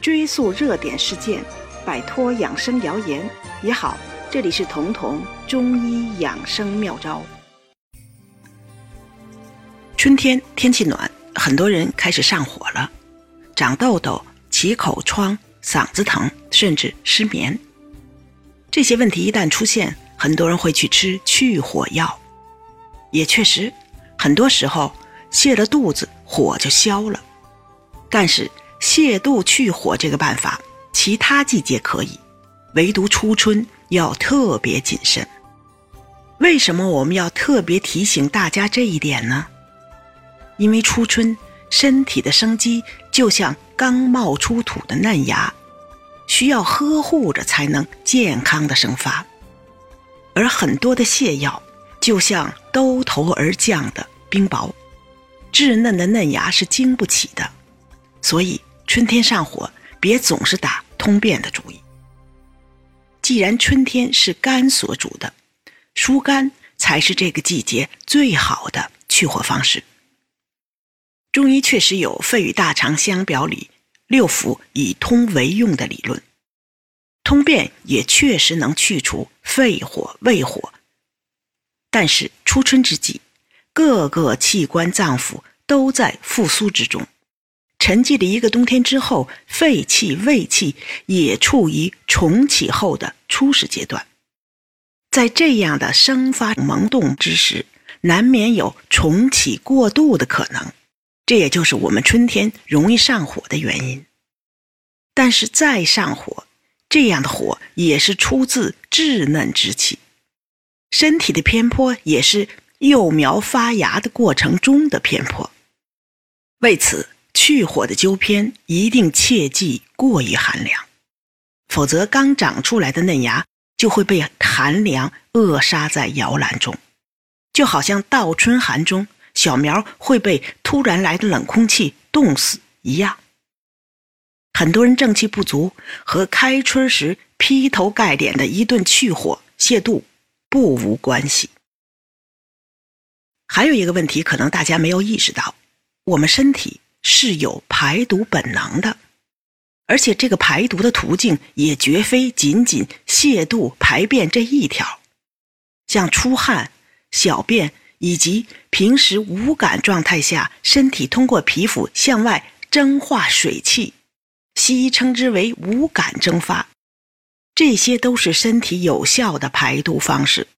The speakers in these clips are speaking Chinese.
追溯热点事件，摆脱养生谣言也好。这里是彤彤中医养生妙招。春天天气暖，很多人开始上火了，长痘痘、起口疮、嗓子疼，甚至失眠。这些问题一旦出现，很多人会去吃去火药。也确实，很多时候泻了肚子，火就消了。但是泻肚去火这个办法，其他季节可以，唯独初春要特别谨慎。为什么我们要特别提醒大家这一点呢？因为初春身体的生机就像刚冒出土的嫩芽，需要呵护着才能健康的生发，而很多的泻药就像兜头而降的冰雹，稚嫩的嫩芽是经不起的。所以春天上火，别总是打通便的主意。既然春天是肝所主的，疏肝才是这个季节最好的去火方式。中医确实有肺与大肠相表里，六腑以通为用的理论，通便也确实能去除肺火、胃火。但是初春之际，各个器官脏腑都在复苏之中，沉寂了一个冬天之后，肺气、胃气也处于重启后的初始阶段，在这样的生发萌动之时，难免有重启过度的可能。这也就是我们春天容易上火的原因。但是再上火，这样的火也是出自稚嫩之气，身体的偏颇也是幼苗发芽的过程中的偏颇。为此，去火的灸偏一定切忌过于寒凉，否则刚长出来的嫩芽就会被寒凉扼杀在摇篮中，就好像倒春寒中。小苗会被突然来的冷空气冻死一样。很多人正气不足，和开春时劈头盖脸的一顿去火泻肚不无关系。还有一个问题，可能大家没有意识到，我们身体是有排毒本能的，而且这个排毒的途径也绝非仅仅泻肚排便这一条，像出汗、小便。以及平时无感状态下，身体通过皮肤向外蒸化水气，西医称之为无感蒸发，这些都是身体有效的排毒方式，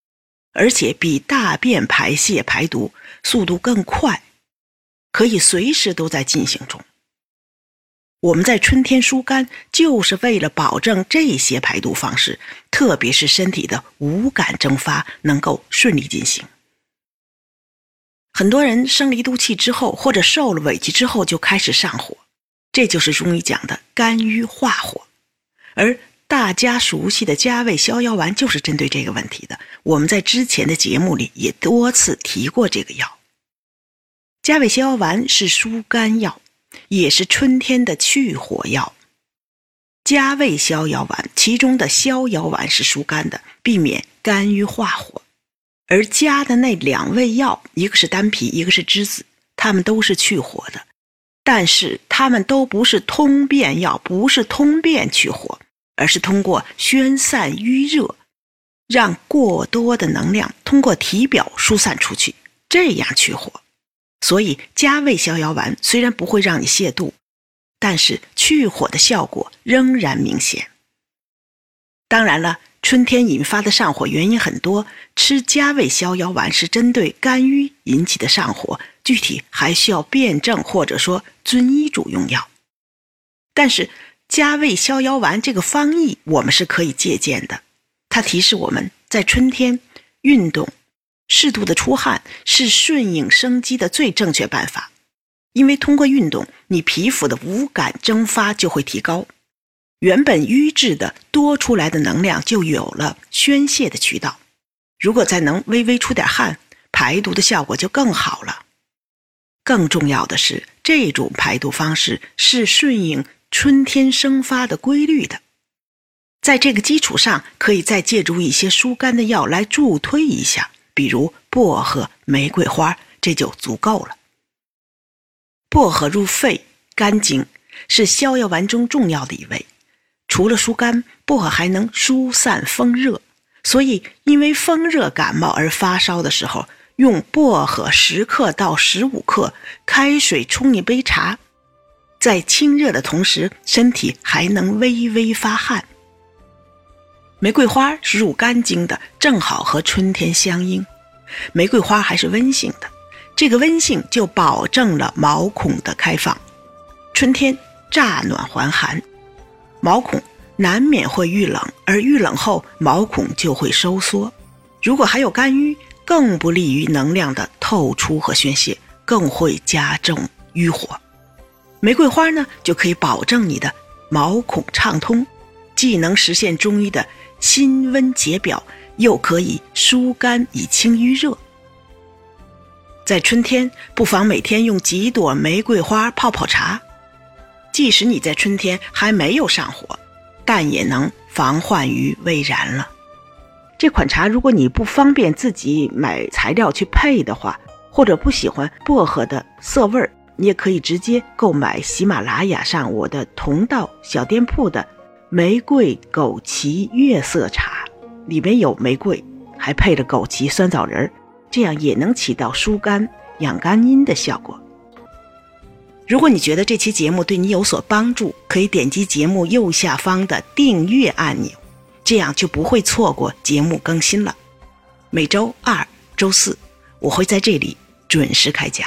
而且比大便排泄排毒速度更快，可以随时都在进行中。我们在春天疏肝，就是为了保证这些排毒方式，特别是身体的无感蒸发能够顺利进行。很多人生了一肚气之后，或者受了委屈之后就开始上火，这就是中医讲的肝郁化火。而大家熟悉的加味逍遥丸就是针对这个问题的。我们在之前的节目里也多次提过这个药。加味逍遥丸是疏肝药，也是春天的去火药。加味逍遥丸其中的逍遥丸是疏肝的，避免肝郁化火。而加的那两味药，一个是丹皮，一个是栀子，它们都是去火的，但是它们都不是通便药，不是通便去火，而是通过宣散瘀热，让过多的能量通过体表疏散出去，这样去火。所以加味逍遥丸虽然不会让你泻肚，但是去火的效果仍然明显。当然了。春天引发的上火原因很多，吃加味逍遥丸是针对肝郁引起的上火，具体还需要辩证或者说遵医嘱用药。但是加味逍遥丸这个方义我们是可以借鉴的，它提示我们在春天运动，适度的出汗是顺应生机的最正确办法，因为通过运动，你皮肤的无感蒸发就会提高。原本瘀滞的多出来的能量就有了宣泄的渠道，如果再能微微出点汗，排毒的效果就更好了。更重要的是，这种排毒方式是顺应春天生发的规律的。在这个基础上，可以再借助一些疏肝的药来助推一下，比如薄荷、玫瑰花，这就足够了。薄荷入肺、肝经。是逍遥丸中重要的一味。除了疏肝，薄荷还能疏散风热。所以，因为风热感冒而发烧的时候，用薄荷十克到十五克，开水冲一杯茶，在清热的同时，身体还能微微发汗。玫瑰花是入肝经的，正好和春天相应。玫瑰花还是温性的，这个温性就保证了毛孔的开放。春天乍暖还寒，毛孔。难免会遇冷，而遇冷后毛孔就会收缩。如果还有肝郁，更不利于能量的透出和宣泄，更会加重淤火。玫瑰花呢，就可以保证你的毛孔畅通，既能实现中医的辛温解表，又可以疏肝以清淤热。在春天，不妨每天用几朵玫瑰花泡泡茶，即使你在春天还没有上火。但也能防患于未然了。这款茶，如果你不方便自己买材料去配的话，或者不喜欢薄荷的涩味儿，你也可以直接购买喜马拉雅上我的同道小店铺的玫瑰枸杞月色茶，里面有玫瑰，还配着枸杞酸枣仁儿，这样也能起到疏肝养肝阴的效果。如果你觉得这期节目对你有所帮助，可以点击节目右下方的订阅按钮，这样就不会错过节目更新了。每周二、周四，我会在这里准时开讲。